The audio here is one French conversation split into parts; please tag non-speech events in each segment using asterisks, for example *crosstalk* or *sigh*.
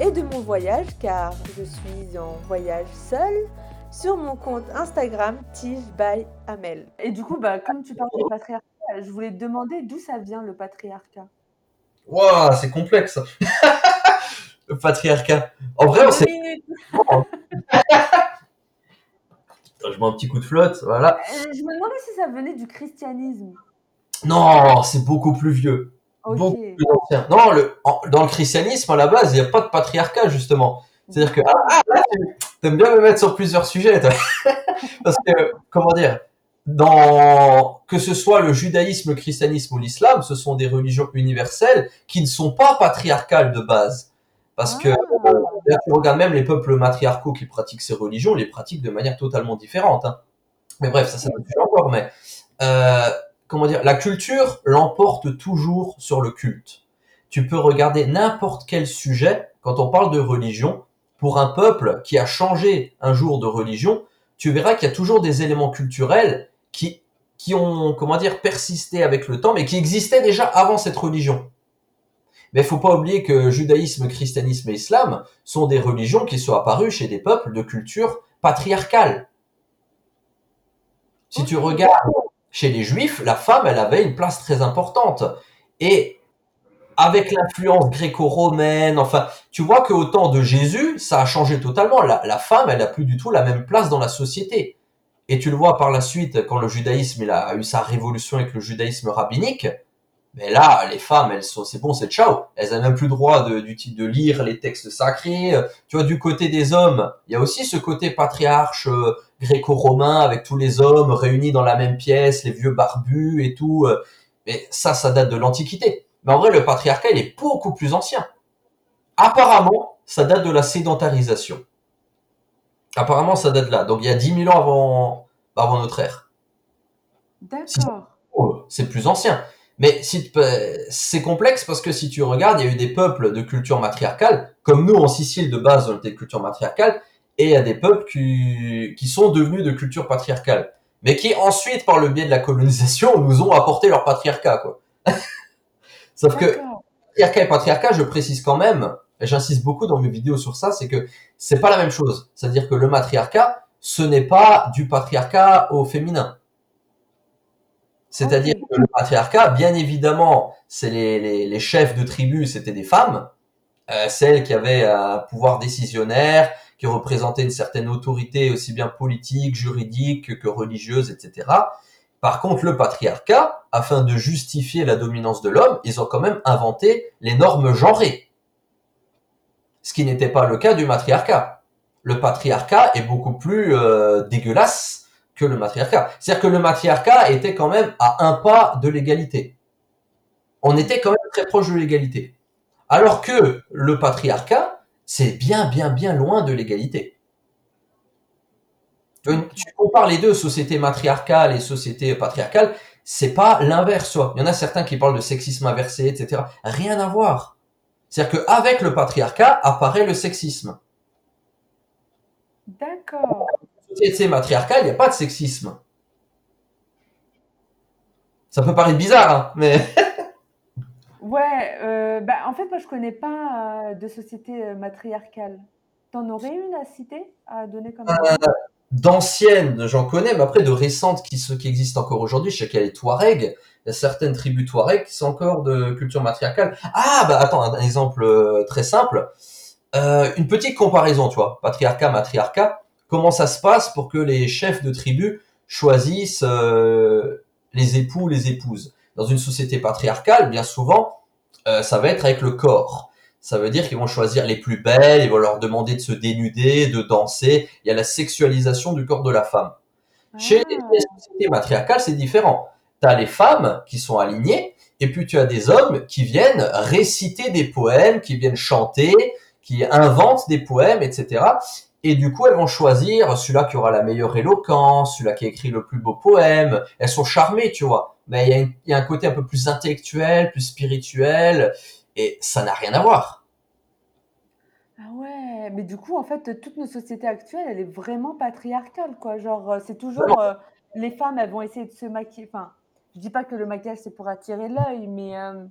et de mon voyage car je suis en voyage seule sur mon compte Instagram Tige by Amel. Et du coup, bah, comme tu parles du patriarcat, je voulais te demander d'où ça vient le patriarcat? Waouh, c'est complexe. *laughs* le patriarcat. En vrai, on *laughs* sait. je mets un petit coup de flotte, voilà. Euh, je me demandais si ça venait du christianisme. Non, c'est beaucoup plus vieux. Beaucoup plus ancien. Non, le, dans le christianisme, à la base, il n'y a pas de patriarcat, justement. C'est-à-dire que, ah, ah t'aimes bien me mettre sur plusieurs sujets, toi. *laughs* Parce que, comment dire, dans, que ce soit le judaïsme, le christianisme ou l'islam, ce sont des religions universelles qui ne sont pas patriarcales de base. Parce que, ah. euh, tu regardes même les peuples matriarcaux qui pratiquent ces religions, les pratiquent de manière totalement différente. Hein. Mais bref, ça, ça me encore, mais, euh, comment dire, la culture l'emporte toujours sur le culte. Tu peux regarder n'importe quel sujet quand on parle de religion. Pour un peuple qui a changé un jour de religion, tu verras qu'il y a toujours des éléments culturels qui, qui ont, comment dire, persisté avec le temps, mais qui existaient déjà avant cette religion. Mais il faut pas oublier que judaïsme, christianisme et islam sont des religions qui sont apparues chez des peuples de culture patriarcale. Si tu regardes chez les juifs, la femme, elle avait une place très importante. Et avec l'influence gréco-romaine, enfin, tu vois qu'au temps de Jésus, ça a changé totalement. La, femme, elle n'a plus du tout la même place dans la société. Et tu le vois par la suite, quand le judaïsme a eu sa révolution avec le judaïsme rabbinique, mais là, les femmes, elles sont, c'est bon, c'est ciao. Elles n'ont même plus le droit de, du, de lire les textes sacrés. Tu vois, du côté des hommes, il y a aussi ce côté patriarche euh, gréco-romain avec tous les hommes réunis dans la même pièce, les vieux barbus et tout. Euh. Mais ça, ça date de l'Antiquité. Mais en vrai, le patriarcat, il est beaucoup plus ancien. Apparemment, ça date de la sédentarisation. Apparemment, ça date là. Donc, il y a 10 000 ans avant, avant notre ère. D'accord. C'est plus ancien. Mais si c'est complexe parce que si tu regardes, il y a eu des peuples de culture matriarcale, comme nous en Sicile de base, on était de culture matriarcale, et il y a des peuples qui, qui sont devenus de culture patriarcale, mais qui ensuite, par le biais de la colonisation, *laughs* nous ont apporté leur patriarcat, quoi. *laughs* Sauf que patriarcat et patriarcat, je précise quand même, et j'insiste beaucoup dans mes vidéos sur ça, c'est que c'est pas la même chose. C'est-à-dire que le matriarcat, ce n'est pas du patriarcat au féminin. C'est-à-dire que le patriarcat, bien évidemment, c'est les, les, les, chefs de tribus, c'était des femmes, euh, celles qui avaient un pouvoir décisionnaire, qui représentaient une certaine autorité aussi bien politique, juridique que religieuse, etc. Par contre, le patriarcat, afin de justifier la dominance de l'homme, ils ont quand même inventé les normes genrées. Ce qui n'était pas le cas du matriarcat. Le patriarcat est beaucoup plus euh, dégueulasse le matriarcat. C'est-à-dire que le matriarcat était quand même à un pas de l'égalité. On était quand même très proche de l'égalité. Alors que le patriarcat, c'est bien, bien, bien loin de l'égalité. Tu compares les deux, sociétés matriarcales et sociétés patriarcales, c'est pas l'inverse. Il y en a certains qui parlent de sexisme inversé, etc. Rien à voir. C'est-à-dire qu'avec le patriarcat apparaît le sexisme. D'accord société matriarcale, il n'y a pas de sexisme. Ça peut paraître bizarre, hein, mais. *laughs* ouais, euh, bah, en fait, moi, je connais pas euh, de société euh, matriarcale. T'en aurais une à citer, à donner comme. D'anciennes, j'en connais, mais après de récentes qui, qui existent encore aujourd'hui, je sais qu'il y a les Touaregs, il y a certaines tribus Touaregs qui sont encore de culture matriarcale. Ah, bah attends, un exemple très simple. une petite comparaison, tu vois, patriarcat, matriarcat comment ça se passe pour que les chefs de tribu choisissent euh, les époux, les épouses. Dans une société patriarcale, bien souvent, euh, ça va être avec le corps. Ça veut dire qu'ils vont choisir les plus belles, ils vont leur demander de se dénuder, de danser. Il y a la sexualisation du corps de la femme. Chez les ah. sociétés matriarcales, c'est différent. Tu as les femmes qui sont alignées, et puis tu as des hommes qui viennent réciter des poèmes, qui viennent chanter, qui inventent des poèmes, etc. Et du coup, elles vont choisir celui-là qui aura la meilleure éloquence, celui-là qui écrit le plus beau poème. Elles sont charmées, tu vois. Mais il y, a il y a un côté un peu plus intellectuel, plus spirituel, et ça n'a rien à voir. Ah ouais, mais du coup, en fait, toute notre société actuelle, elle est vraiment patriarcale, quoi. Genre, euh, c'est toujours euh, les femmes, elles vont essayer de se maquiller. Enfin, je dis pas que le maquillage c'est pour attirer l'œil, mais euh,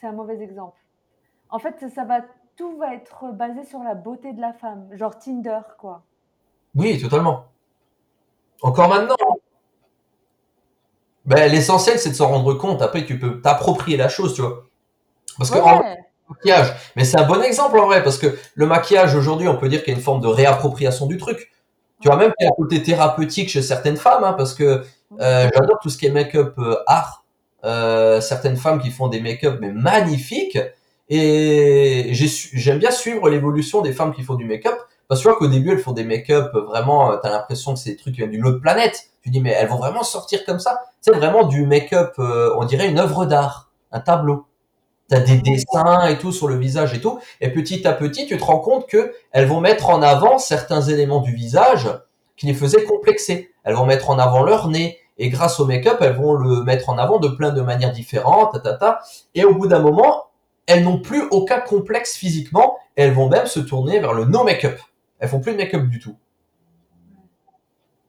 c'est un mauvais exemple. En fait, ça va, tout va être basé sur la beauté de la femme, genre Tinder, quoi. Oui, totalement. Encore maintenant. Ben, l'essentiel, c'est de s'en rendre compte. Après, tu peux t'approprier la chose, tu vois. Parce que en maquillage, mais c'est un bon exemple en vrai, parce que le maquillage aujourd'hui, on peut dire qu'il y a une forme de réappropriation du truc. Tu vois, même qu'il y a un côté thérapeutique chez certaines femmes, hein, parce que euh, j'adore tout ce qui est make-up euh, art. Euh, certaines femmes qui font des make-up mais magnifiques. Et j'aime bien suivre l'évolution des femmes qui font du make-up. Parce que tu vois qu'au début, elles font des make-up euh, vraiment, euh, t'as l'impression que c'est des trucs qui viennent d'une autre planète. Tu dis, mais elles vont vraiment sortir comme ça. C'est vraiment du make-up, euh, on dirait une œuvre d'art, un tableau. T'as des dessins et tout sur le visage et tout. Et petit à petit, tu te rends compte que elles vont mettre en avant certains éléments du visage qui les faisaient complexer. Elles vont mettre en avant leur nez. Et grâce au make-up, elles vont le mettre en avant de plein de manières différentes, ta, ta, ta. Et au bout d'un moment, elles n'ont plus aucun complexe physiquement. Elles vont même se tourner vers le no make-up. Elles font plus de make-up du tout.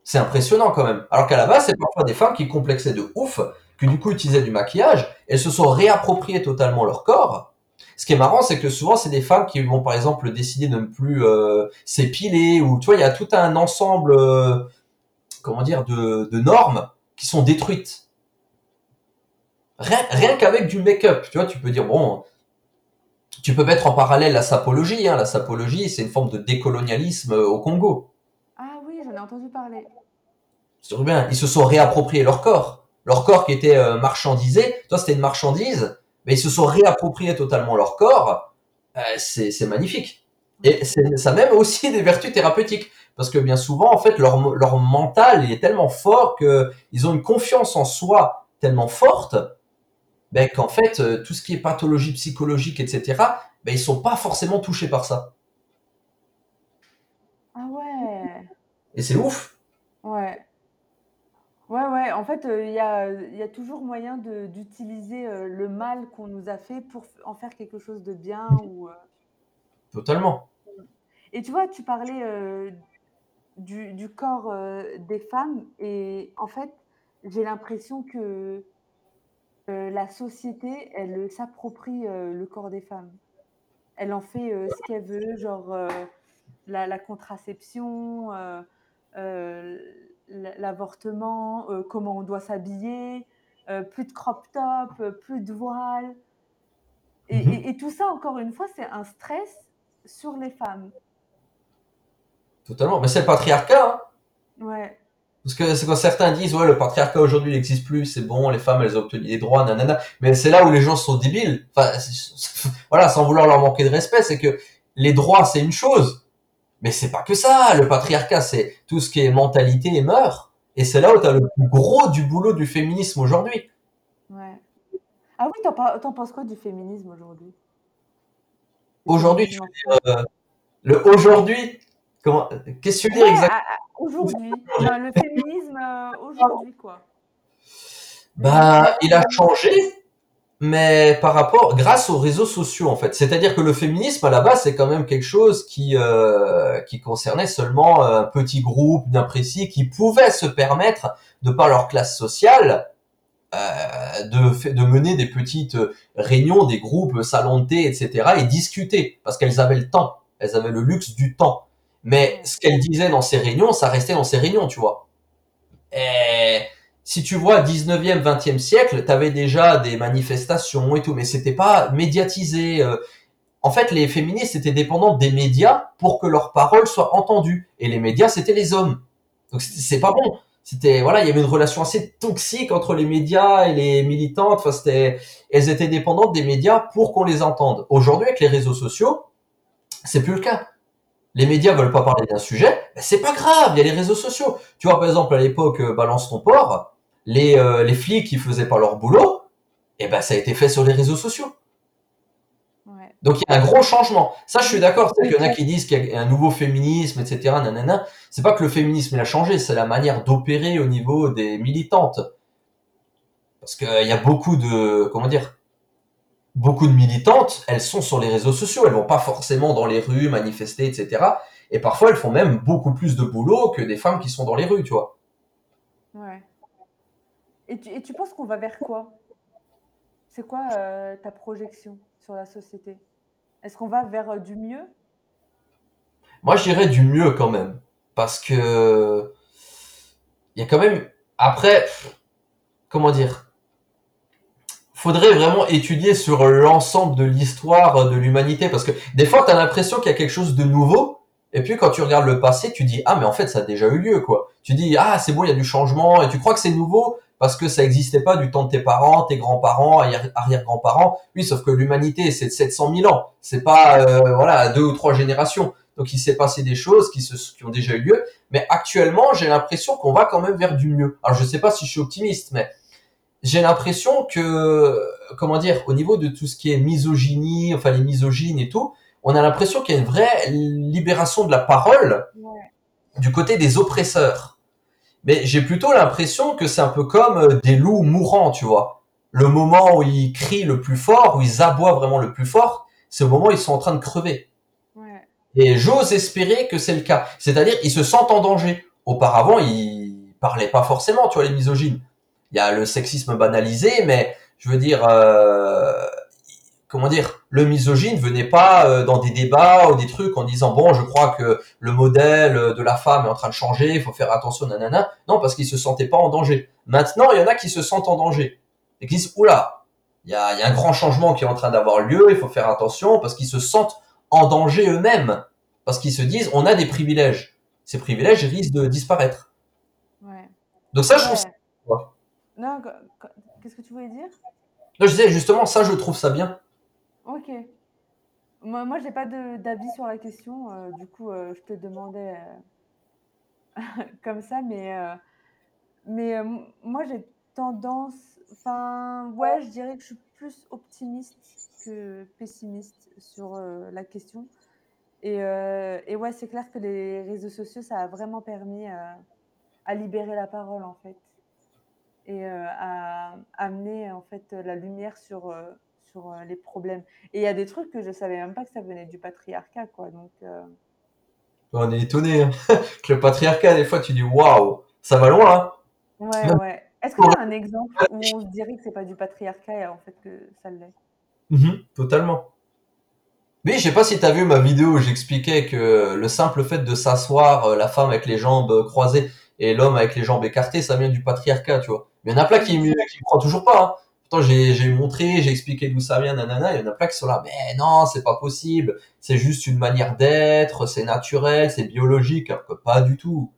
C'est impressionnant quand même. Alors qu'à la base, c'est parfois des femmes qui complexaient de ouf, qui du coup utilisaient du maquillage, elles se sont réappropriées totalement leur corps. Ce qui est marrant, c'est que souvent, c'est des femmes qui vont par exemple décider de ne plus euh, s'épiler, ou tu vois, il y a tout un ensemble, euh, comment dire, de, de normes qui sont détruites. Rien, rien qu'avec du make-up, tu vois, tu peux dire, bon, tu peux mettre en parallèle la sapologie. Hein. La sapologie, c'est une forme de décolonialisme euh, au Congo. Ah oui, j'en ai entendu parler. C'est bien. Ils se sont réappropriés leur corps. Leur corps qui était euh, marchandisé. Toi, c'était une marchandise, mais ils se sont réappropriés totalement leur corps. Euh, c'est magnifique. Et ça a même aussi des vertus thérapeutiques. Parce que bien souvent, en fait, leur, leur mental il est tellement fort que ils ont une confiance en soi tellement forte ben, qu'en fait, euh, tout ce qui est pathologie psychologique, etc., ben, ils sont pas forcément touchés par ça. Ah ouais, Et c'est ouf. ouais. Ouais, ouais, en fait, il y a, y a toujours moyen d'utiliser euh, le mal qu'on nous a fait pour en faire quelque chose de bien. Ou, euh, Totalement. Et tu vois, tu parlais euh, du, du corps euh, des femmes et en fait, j'ai l'impression que euh, la société, elle s'approprie euh, le corps des femmes. Elle en fait euh, ce qu'elle veut, genre euh, la, la contraception, euh, euh, l'avortement, euh, comment on doit s'habiller, euh, plus de crop top, euh, plus de voile. Et, Mhm. et- et tout ça, encore une fois, c'est un stress sur les femmes. Totalement. Mais c'est le patriarcat. Hein. Ouais, Parce que c'est quand certains disent ouais le patriarcat aujourd'hui n'existe plus, c'est bon, les femmes elles ont obtenu des droits, nanana. Mais c'est là où les gens sont débiles. Enfin, *laughs* voilà, sans vouloir leur manquer de respect, c'est que les droits c'est une chose, mais c'est pas que ça. Le patriarcat c'est tout ce qui est mentalité et mœurs. Et c'est là où tu as le plus gros du boulot du féminisme aujourd'hui. ouais. Ah oui, t'en, penses quoi du féminisme aujourd'hui? Aujourd'hui, tu féminisme veux en dire, euh, le aujourd'hui, qu'est-ce que tu veux dire exactement aujourd'hui. Ben, le féminisme euh, aujourd'hui, quoi. Bah, il a féminisme. changé, mais par rapport, grâce aux réseaux sociaux en fait. C'est-à-dire que le féminisme à la base c'est quand même quelque chose qui euh, qui concernait seulement un petit groupe bien précis qui pouvait se permettre de par leur classe sociale euh, de de mener des petites réunions, des groupes, salons de thé, etc. et discuter parce qu'elles avaient le temps, elles avaient le luxe du temps. Mais ce qu'elles disaient dans ces réunions, ça restait dans ces réunions, tu vois. Et si tu vois 19e, 20e siècle, tu avais déjà des manifestations et tout, mais c'était pas médiatisé. euh. En fait, les féministes étaient dépendantes des médias pour que leurs paroles soient entendues. Et les médias, c'était les hommes. Donc c'est pas bon. C'était voilà, il y avait une relation assez toxique entre les médias et les militantes. Enfin, c'était, elles étaient dépendantes des médias pour qu'on les entende. Aujourd'hui, avec les réseaux sociaux, c'est plus le cas les médias veulent pas parler d'un sujet, ben c'est pas grave, il y a les réseaux sociaux. Tu vois, par exemple, à l'époque, euh, Balance ton port, les, euh, les flics qui faisaient pas leur boulot, eh ben, ça a été fait sur les réseaux sociaux. Ouais. Donc il y a un gros changement. Ça, je suis d'accord. C'est qu'il y en a qui disent qu'il y a un nouveau féminisme, etc. Nanana. C'est pas que le féminisme a changé, c'est la manière d'opérer au niveau des militantes. Parce qu'il y a beaucoup de, comment dire, beaucoup de militantes, elles sont sur les réseaux sociaux. Elles vont pas forcément dans les rues manifester, etc. Et parfois, elles font même beaucoup plus de boulot que des femmes qui sont dans les rues, tu vois. Ouais. Et tu, et tu penses qu'on va vers quoi? C'est quoi euh, ta projection sur la société? Est-ce qu'on va vers euh, du mieux? Moi, je dirais du mieux quand même. Parce que il y a quand même après comment dire? Faudrait vraiment étudier sur l'ensemble de l'histoire de l'humanité parce que des fois tu as l'impression qu'il y a quelque chose de nouveau et puis quand tu regardes le passé tu dis ah mais en fait ça a déjà eu lieu quoi tu dis ah c'est bon il y a du changement et tu crois que c'est nouveau parce que ça n'existait pas du temps de tes parents, tes grands-parents, arrière-grands-parents. Oui, sauf que l'humanité, c'est de 700 000 ans. C'est pas, euh, voilà, deux ou trois générations. Donc, il s'est passé des choses qui, se, qui ont déjà eu lieu. Mais actuellement, j'ai l'impression qu'on va quand même vers du mieux. Alors, je sais pas si je suis optimiste, mais j'ai l'impression que, comment dire, au niveau de tout ce qui est misogynie, enfin les misogynes et tout, on a l'impression qu'il y a une vraie libération de la parole du côté des oppresseurs mais j'ai plutôt l'impression que c'est un peu comme euh, des loups mourants, tu vois. Le moment où ils crient le plus fort, où ils aboient vraiment le plus fort, c'est au moment où ils sont en train de crever. Ouais. Et j'ose espérer que c'est le cas. C'est-à-dire, ils se sentent en danger. Auparavant, ils parlaient pas forcément, tu vois, les misogynes. Il y a le sexisme banalisé, mais je veux dire, euh, comment dire, le misogyne venait pas euh, dans des débats ou des trucs en disant bon, je crois que le modèle de la femme est en train de changer, il faut faire attention, nanana. Non, parce qu'ils se sentaient pas en danger. Maintenant, il y en a qui se sentent en danger et qui disent oula, il y a, y a un grand changement qui est en train d'avoir lieu, il faut faire attention parce qu'ils se sentent en danger eux-mêmes, parce qu'ils se disent on a des privilèges. Ces privilèges risquent de disparaître. Ouais. Donc ça, je trouve. Non, qu'est-ce que tu voulais dire? Je disais justement ça, je trouve ça bien. Ok. Moi, moi, j'ai pas d'avis sur la question. Euh, du coup, euh, je te demandais euh, *laughs* comme ça, mais, mais moi, j'ai tendance. Enfin, ouais, je dirais que je suis plus optimiste que pessimiste sur la question. Et, et ouais, c'est clair que les réseaux sociaux, ça a vraiment permis à libérer la parole, en fait, et à amener en fait la lumière sur euh, les problèmes. Et il y a des trucs que je savais même pas que ça venait du patriarcat, quoi. Donc, euh, On est étonné hein. *laughs* que le patriarcat, des fois, tu dis waouh, ça va loin. Hein. Ouais, *laughs* ouais. Est-ce que tu as un exemple où on se dirait que c'est pas du patriarcat et en fait que ça l'est? Mmh Totalement. Oui, je sais pas si tu as vu ma vidéo où j'expliquais que le simple fait de s'asseoir, euh, la femme avec les jambes croisées et l'homme avec les jambes écartées, ça vient du patriarcat, tu vois. Mais il y en a plein qui ne croient toujours pas. Hein. Pourtant, j'ai montré, j'ai expliqué d'où ça vient, nanana. Il y en a plein qui sont là, mais non, c'est pas possible. C'est juste une manière d'être, c'est naturel, c'est biologique, alors que pas du tout.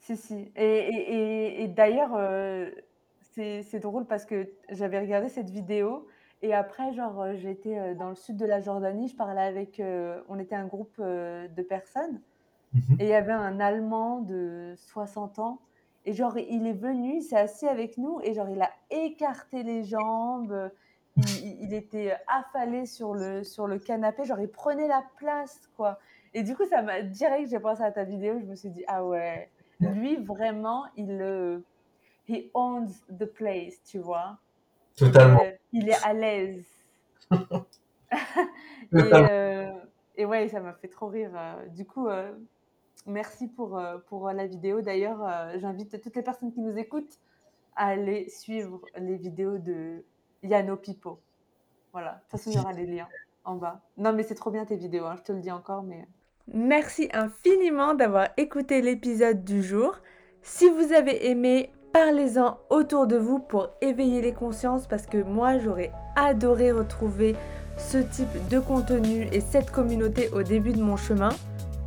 Si, si. Et, d'ailleurs, euh, c'est drôle parce que j'avais regardé cette vidéo et après, genre, euh, j'étais euh, dans le sud de la Jordanie, je parlais avec, on était un groupe de personnes mmh et il y avait un Allemand de 60 ans et genre, il est venu, il s'est assis avec nous et genre, il a écarté les jambes. *laughs* Il, était affalé sur le, sur le canapé. Genre, il prenait la place, quoi. Et du coup, ça m'a direct, j'ai pensé à ta vidéo. Je me suis dit, ah ouais, lui, vraiment, il le. He owns the place, tu vois. Totalement. il est à l'aise. *laughs* *laughs* et, euh, et, ouais, ça m'a fait trop rire. Euh, du coup, euh, Merci pour, euh, pour la vidéo. D'ailleurs, euh, j'invite toutes les personnes qui nous écoutent à aller suivre les vidéos de Yano Pipo. Voilà, de toute façon, il y aura les liens en bas. Non, mais c'est trop bien tes vidéos, hein, je te le dis encore. mais... Merci infiniment d'avoir écouté l'épisode du jour. Si vous avez aimé, parlez-en autour de vous pour éveiller les consciences parce que moi, j'aurais adoré retrouver ce type de contenu et cette communauté au début de mon chemin.